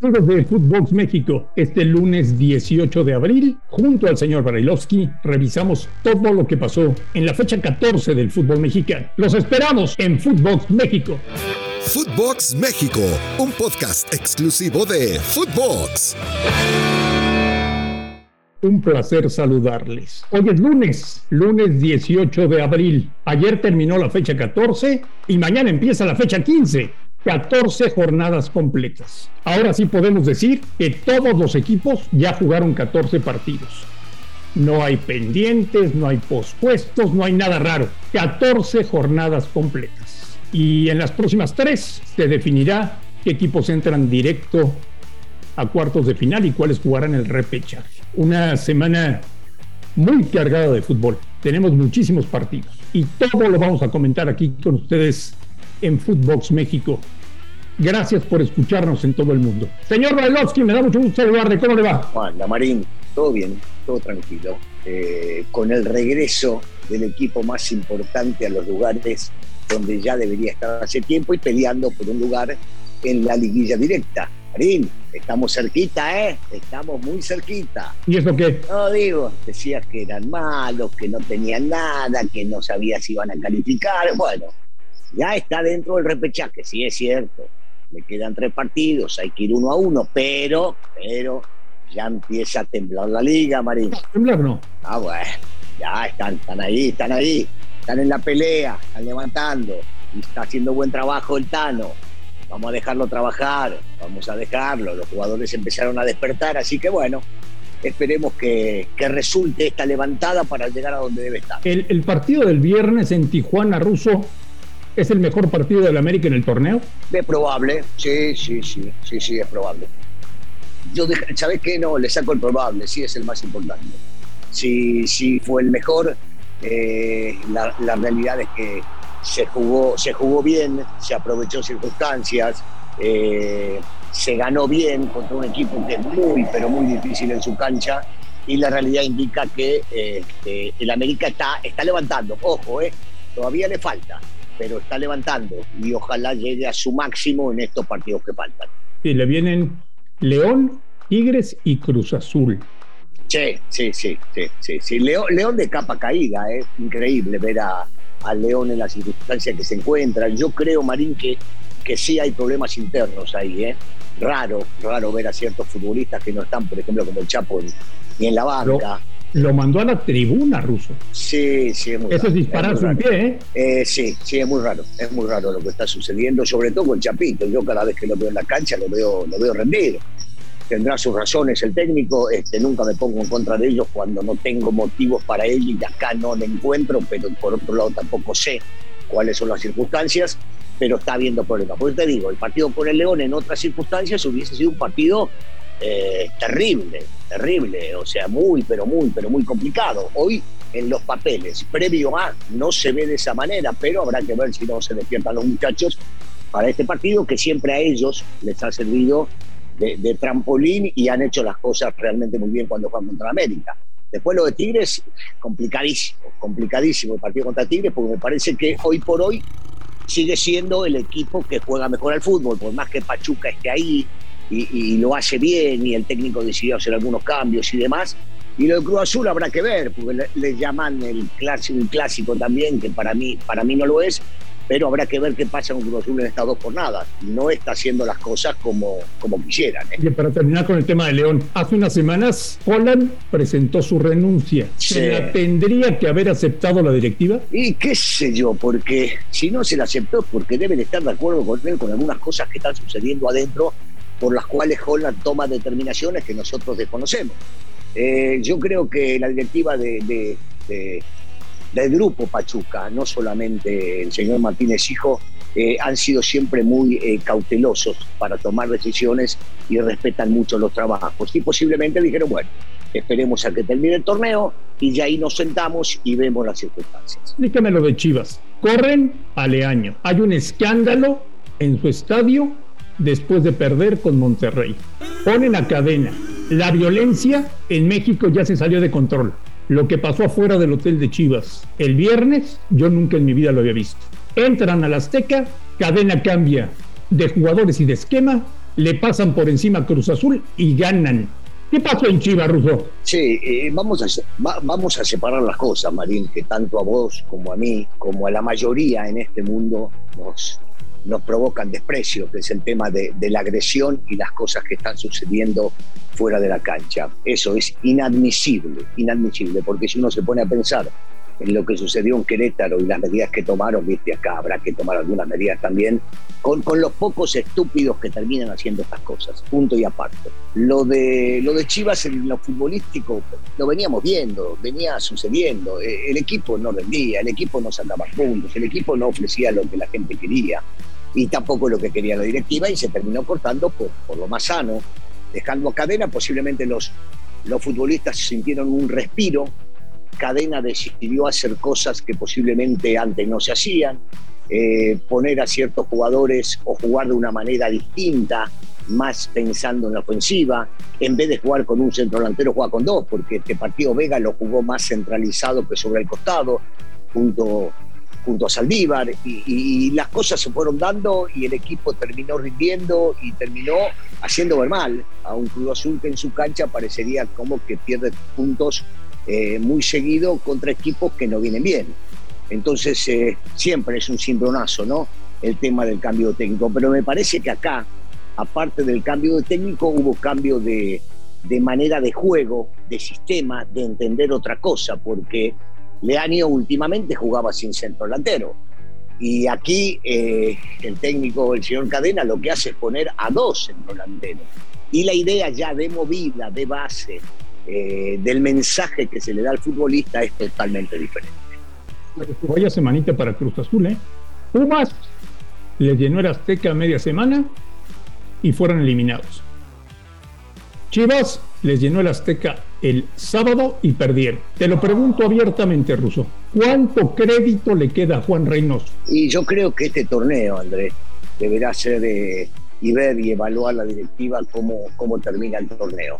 Amigos de Footbox México, este lunes 18 de abril, junto al señor Barailovsky, revisamos todo lo que pasó en la fecha 14 del fútbol mexicano. Los esperamos en Footbox México. Footbox México, un podcast exclusivo de Footbox. Un placer saludarles. Hoy es lunes, lunes 18 de abril. Ayer terminó la fecha 14 y mañana empieza la fecha 15. 14 jornadas completas. Ahora sí podemos decir que todos los equipos ya jugaron 14 partidos. No hay pendientes, no hay pospuestos, no hay nada raro. 14 jornadas completas. Y en las próximas tres se definirá qué equipos entran directo a cuartos de final y cuáles jugarán el repechaje. Una semana muy cargada de fútbol. Tenemos muchísimos partidos y todo lo vamos a comentar aquí con ustedes en Footbox México. Gracias por escucharnos en todo el mundo. Señor Bailovsky, me da mucho gusto saludarle. ¿Cómo le va? Juan, la Marín, todo bien, todo tranquilo. Eh, con el regreso del equipo más importante a los lugares donde ya debería estar hace tiempo y peleando por un lugar en la liguilla directa. Marín, estamos cerquita, ¿eh? Estamos muy cerquita. ¿Y eso qué? No, digo, decías que eran malos, que no tenían nada, que no sabías si iban a calificar. Bueno, ya está dentro del repechaje, sí es cierto. Le quedan tres partidos, hay que ir uno a uno, pero, pero ya empieza a temblar la liga, Marín. ¿Temblar no? Ah, bueno, ya están, están ahí, están ahí, están en la pelea, están levantando, y está haciendo buen trabajo el Tano. Vamos a dejarlo trabajar, vamos a dejarlo. Los jugadores empezaron a despertar, así que bueno, esperemos que, que, resulte esta levantada para llegar a donde debe estar. El, el, partido del viernes en Tijuana, Ruso, ¿Es el mejor partido del América en el torneo? Es probable, sí, sí, sí, sí, sí, es probable. Yo, ¿sabes qué? No, le saco el probable, sí es el más importante. Sí, sí fue el mejor. Eh, la, realidad es que se jugó, se jugó bien, se aprovechó circunstancias, eh, se ganó bien contra un equipo que es muy, pero muy difícil en su cancha y la realidad indica que eh, el América está, está levantando. Ojo, eh, todavía le falta, pero está levantando y ojalá llegue a su máximo en estos partidos que faltan. Sí, le vienen León, Tigres y Cruz Azul. Sí, sí, sí, sí, sí. León, León de capa caída, es increíble ver a, León en la circunstancia que se encuentra. Yo creo, Marín, que, que sí hay problemas internos ahí, ¿eh? Raro, raro ver a ciertos futbolistas que no están, por ejemplo, como el Chapo, ni en la banca lo mandó a la tribuna ruso. Sí, sí, es muy Eso es dispararse un pie, ¿eh? ¿eh? Sí, sí, es muy raro. Es muy raro lo que está sucediendo, sobre todo con Chapito. Yo cada vez que lo veo en la cancha lo veo, lo veo rendido. Tendrá sus razones el técnico, este, nunca me pongo en contra de ellos cuando no tengo motivos para ello y acá no le encuentro, pero por otro lado tampoco sé cuáles son las circunstancias, pero está habiendo problemas. Por eso te digo, el partido con el León en otras circunstancias hubiese sido un partido eh, terrible, terrible, o sea, muy, pero muy, pero muy complicado. Hoy en los papeles, previo a, no se ve de esa manera, pero habrá que ver si no se despiertan los muchachos para este partido que siempre a ellos les ha servido de, trampolín y han hecho las cosas realmente muy bien cuando juegan contra América. Después lo de Tigres, complicadísimo, complicadísimo el partido contra Tigres, porque me parece que hoy por hoy sigue siendo el equipo que juega mejor al fútbol, por más que Pachuca esté ahí, y, lo hace bien y el técnico decidió hacer algunos cambios y demás. Y lo de Cruz Azul habrá que ver, porque le, llaman el clásico, un clásico también, que para mí, para mí no lo es, pero habrá que ver qué pasa con Cruz Azul en estas dos jornadas. No está haciendo las cosas como, como quisieran. ¿eh? Y para terminar con el tema de León, hace unas semanas Holland presentó su renuncia. ¿Se la tendría que haber aceptado la directiva? Y qué sé yo, porque si no se la aceptó, porque deben estar de acuerdo con él con algunas cosas que están sucediendo adentro por las cuales Holland toma determinaciones que nosotros desconocemos. Eh, yo creo que la directiva de, del grupo Pachuca, no solamente el señor Martínez Hijo, eh, han sido siempre muy eh, cautelosos para tomar decisiones y respetan mucho los trabajos. Y posiblemente dijeron, bueno, esperemos a que termine el torneo y ya ahí nos sentamos y vemos las circunstancias. Dígame lo de Chivas. Corren a Leaño. Hay un escándalo en su estadio después de perder con Monterrey. Ponen a cadena. La violencia en México ya se salió de control. Lo que pasó afuera del hotel de Chivas el viernes, yo nunca en mi vida lo había visto. Entran a la Azteca, cadena cambia de jugadores y de esquema le pasan por encima Cruz Azul y ganan. ¿Qué pasó en Chivas, Russo? Sí, eh, vamos, a, vamos a separar las cosas, Marín, que tanto a vos como a mí, como a la mayoría en este mundo nos, nos provocan desprecio, que es el tema de, de, la agresión y las cosas que están sucediendo fuera de la cancha. Eso es inadmisible, inadmisible, porque si uno se pone a pensar en lo que sucedió en Querétaro y las medidas que tomaron, viste, acá habrá que tomar algunas medidas también, con, con los pocos estúpidos que terminan haciendo estas cosas, punto y aparte. Lo de, lo de Chivas en lo futbolístico lo veníamos viendo, venía sucediendo, eh, el equipo no rendía, el equipo no sacaba puntos, el equipo no ofrecía lo que la gente quería y tampoco lo que quería la directiva y se terminó cortando por, por lo más sano, dejando cadena, posiblemente los, los futbolistas sintieron un respiro Cadena decidió hacer cosas que posiblemente antes no se hacían, eh, poner a ciertos jugadores o jugar de una manera distinta, más pensando en la ofensiva, en vez de jugar con un centro delantero, juega con dos, porque este partido Vega lo jugó más centralizado que sobre el costado, junto, junto a Saldívar, y, y, las cosas se fueron dando y el equipo terminó rindiendo y terminó haciendo ver mal a un Cruz Azul que en su cancha parecería como que pierde puntos eh, muy seguido contra equipos que no vienen bien. Entonces, eh, siempre es un cimbronazo, ¿no? El tema del cambio técnico. Pero me parece que acá, aparte del cambio de técnico, hubo cambio de, de manera de juego, de sistema, de entender otra cosa, porque Leanio últimamente jugaba sin centro delantero. Y aquí eh, el técnico, el señor Cadena, lo que hace es poner a dos centro delanteros. Y la idea ya de movida, de base, eh, del mensaje que se le da al futbolista es totalmente diferente. Vaya semanita para Cruz Azul, ¿eh? Pumas les llenó el Azteca media semana y fueron eliminados. Chivas les llenó el Azteca el sábado y perdieron. Te lo pregunto abiertamente, Russo. ¿Cuánto crédito le queda a Juan Reynoso? Y yo creo que este torneo, Andrés, deberá ser de, y ver y evaluar la directiva cómo, cómo termina el torneo.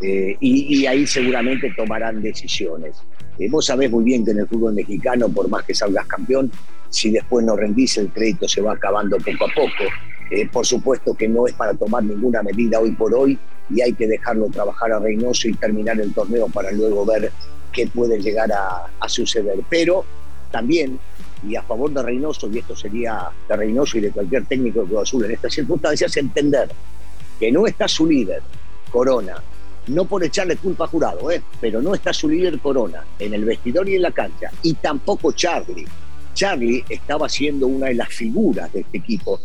Eh, y, ahí seguramente tomarán decisiones. Eh, vos sabés muy bien que en el fútbol mexicano, por más que salgas campeón, si después no rendís, el crédito se va acabando poco a poco. Eh, por supuesto que no es para tomar ninguna medida hoy por hoy y hay que dejarlo trabajar a Reynoso y terminar el torneo para luego ver qué puede llegar a, a suceder. Pero también, y a favor de Reynoso, y esto sería de Reynoso y de cualquier técnico de Cruz Azul en estas circunstancias, entender que no está su líder, Corona, no por echarle culpa a jurado, ¿eh? pero no está su líder Corona en el vestidor y en la cancha, y tampoco Charlie. Charlie estaba siendo una de las figuras de este equipo,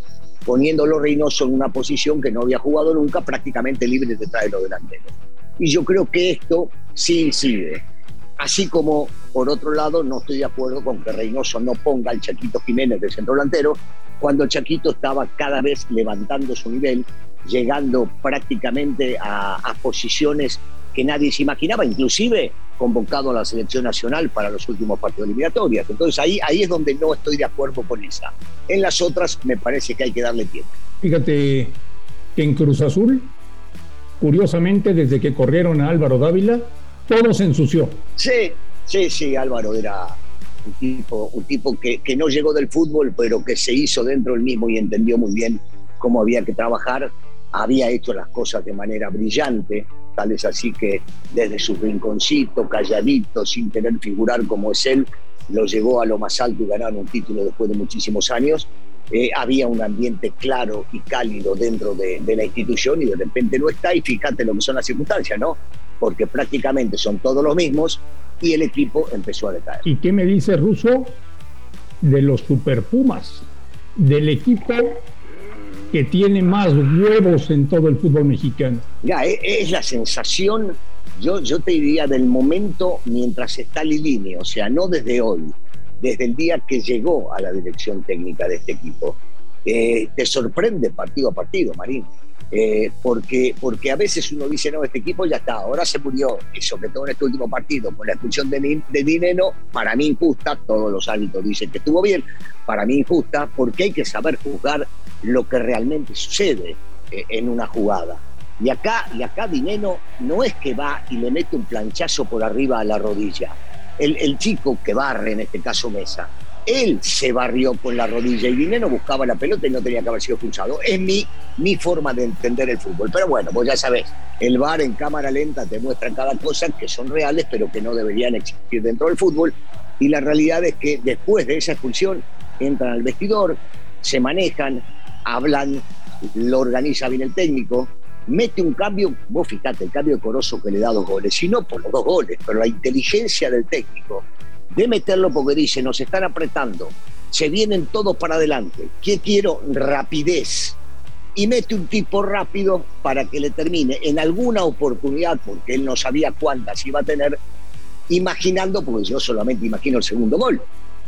poniéndolo Reynoso en una posición que no había jugado nunca, prácticamente libre detrás de los delanteros. Y yo creo que esto sí incide. Así como, por otro lado, no estoy de acuerdo con que Reynoso no ponga al Chaquito Jiménez de centro delantero, cuando Chaquito estaba cada vez levantando su nivel llegando prácticamente a, a, posiciones que nadie se imaginaba, inclusive convocado a la selección nacional para los últimos partidos eliminatorios. Entonces ahí, ahí es donde no estoy de acuerdo con esa. En las otras me parece que hay que darle tiempo. Fíjate que en Cruz Azul, curiosamente, desde que corrieron a Álvaro Dávila, todo se ensució. Sí, sí, sí, Álvaro era un tipo, un tipo que, que no llegó del fútbol, pero que se hizo dentro del mismo y entendió muy bien cómo había que trabajar había hecho las cosas de manera brillante, tal es así que desde su rinconcito, calladito, sin tener figurar como es él, lo llevó a lo más alto y ganaron un título después de muchísimos años. Eh, había un ambiente claro y cálido dentro de, la institución y de repente no está y fíjate lo que son las circunstancias, ¿no? Porque prácticamente son todos los mismos y el equipo empezó a decaer. ¿Y qué me dice Russo de los Super Pumas? Del equipo que tiene más huevos en todo el fútbol mexicano. Ya, e, es la sensación, yo, yo te diría, del momento mientras está Lilini, o sea, no desde hoy, desde el día que llegó a la dirección técnica de este equipo. Eh, te sorprende partido a partido, Marín. Eh, porque, porque a veces uno dice, no, este equipo ya está, ahora se murió, y sobre todo en este último partido, con la expulsión de, de Dinero, para mí injusta, todos los hábitos dicen que estuvo bien, para mí injusta, porque hay que saber juzgar lo que realmente sucede eh, en una jugada. Y acá, y acá Dineno no es que va y le mete un planchazo por arriba a la rodilla. El, el chico que barre, en este caso Mesa, Él se barrió con la rodilla y Dineno buscaba la pelota y no tenía que haber sido expulsado. Es mi, mi forma de entender el fútbol. Pero bueno, vos ya sabés, el VAR en cámara lenta te muestra cada cosa que son reales, pero que no deberían existir dentro del fútbol. Y la realidad es que después de esa expulsión entran al vestidor, se manejan, hablan, lo organiza bien el técnico, mete un cambio, vos fíjate, el cambio de Corozo que le da dos goles, y no por los dos goles, pero la inteligencia del técnico de meterlo porque dice, nos están apretando, se vienen todos para adelante, ¿qué quiero? Rapidez. Y mete un tipo rápido para que le termine en alguna oportunidad, porque él no sabía cuántas iba a tener, imaginando, porque yo solamente imagino el segundo gol.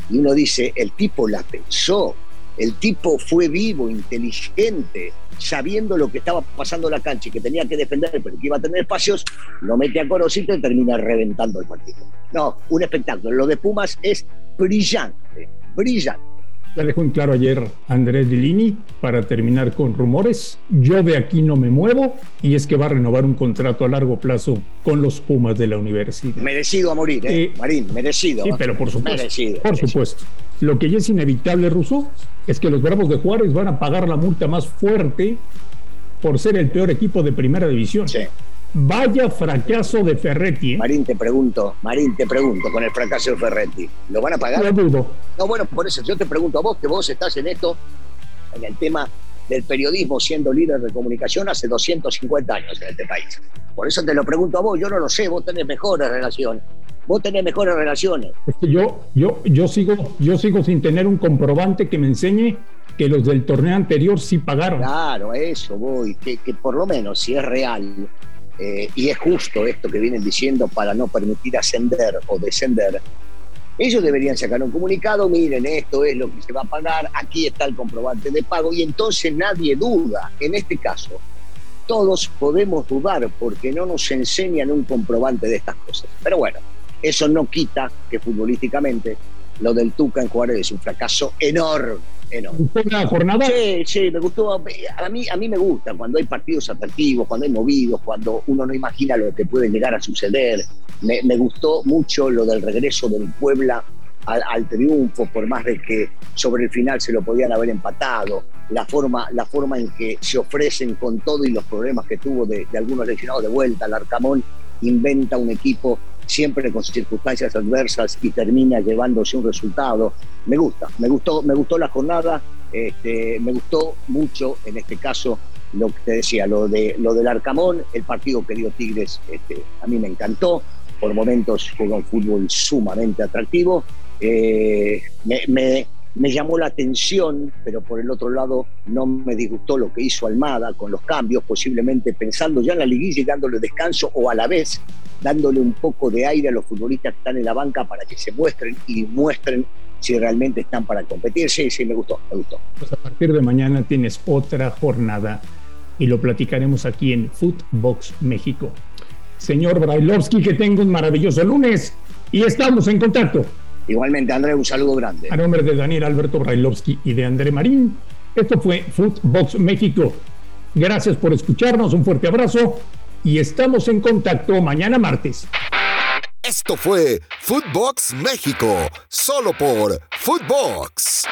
Y uno dice, el tipo la pensó, el tipo fue vivo, inteligente, sabiendo lo que estaba pasando en la cancha y que tenía que defender, pero que iba a tener espacios, lo mete a Corosito y termina reventando el partido. No, un espectáculo. Lo de Pumas es brillante, brillante. Ya dejó en claro ayer Andrés Dillini para terminar con rumores. Yo de aquí no me muevo y es que va a renovar un contrato a largo plazo con los Pumas de la universidad. Merecido a morir, ¿eh? Marín, merecido. Sí, pero por supuesto. Merecido, por supuesto. Lo que ya es inevitable, Russo, es que los Bravos de Juárez van a pagar la multa más fuerte por ser el peor equipo de primera división. Sí. Vaya fracaso de Ferretti. ¿eh? Marín, te pregunto, Marín, te pregunto, con el fracaso de Ferretti, ¿lo van a pagar? No dudo. No, bueno, por eso yo te pregunto a vos, que vos estás en esto, en el tema del periodismo, siendo líder de comunicación hace 250 años en este país. Por eso te lo pregunto a vos, yo no lo sé, vos tenés mejores relaciones. Vos tenés mejores relaciones. Es que yo, yo, yo, sigo, yo sigo sin tener un comprobante que me enseñe que los del torneo anterior sí pagaron. Claro, a eso voy, que, que por lo menos si es real, eh, y es justo esto que vienen diciendo para no permitir ascender o descender, ellos deberían sacar un comunicado, miren, esto es lo que se va a pagar, aquí está el comprobante de pago y entonces nadie duda. En este caso, todos podemos dudar porque no nos enseñan un comprobante de estas cosas. Pero bueno, eso no quita que futbolísticamente lo del Tuca en Juárez es un fracaso enorme ¿Una jornada? Sí, sí, me gustó. A mí, a mí me gusta cuando hay partidos atractivos, cuando hay movidos, cuando uno no imagina lo que puede llegar a suceder. Me, gustó mucho lo del regreso del Puebla al, triunfo, por más de que sobre el final se lo podían haber empatado. La forma, la forma en que se ofrecen con todo y los problemas que tuvo de, de algunos lesionados de vuelta. El Arcamón inventa un equipo siempre con circunstancias adversas y termina llevándose un resultado. Me gusta, me gustó, me gustó la jornada, este, me gustó mucho en este caso lo que te decía, lo de lo del Arcamón, el partido que dio Tigres, este, a mí me encantó, por momentos juega un fútbol sumamente atractivo. Eh, me, me llamó la atención, pero por el otro lado no me disgustó lo que hizo Almada con los cambios, posiblemente pensando ya en la liguilla y dándole descanso o a la vez dándole un poco de aire a los futbolistas que están en la banca para que se muestren y muestren si realmente están para competir. Sí, sí, me gustó, me gustó. Pues a partir de mañana tienes otra jornada y lo platicaremos aquí en Footbox México. Señor Brailovsky, que tenga un maravilloso lunes y estamos en contacto. Igualmente, André, un saludo grande. A nombre de Daniel Alberto Brailovsky y de André Marín, esto fue Footbox México. Gracias por escucharnos, un fuerte abrazo y estamos en contacto mañana martes. Esto fue Footbox México, solo por Footbox.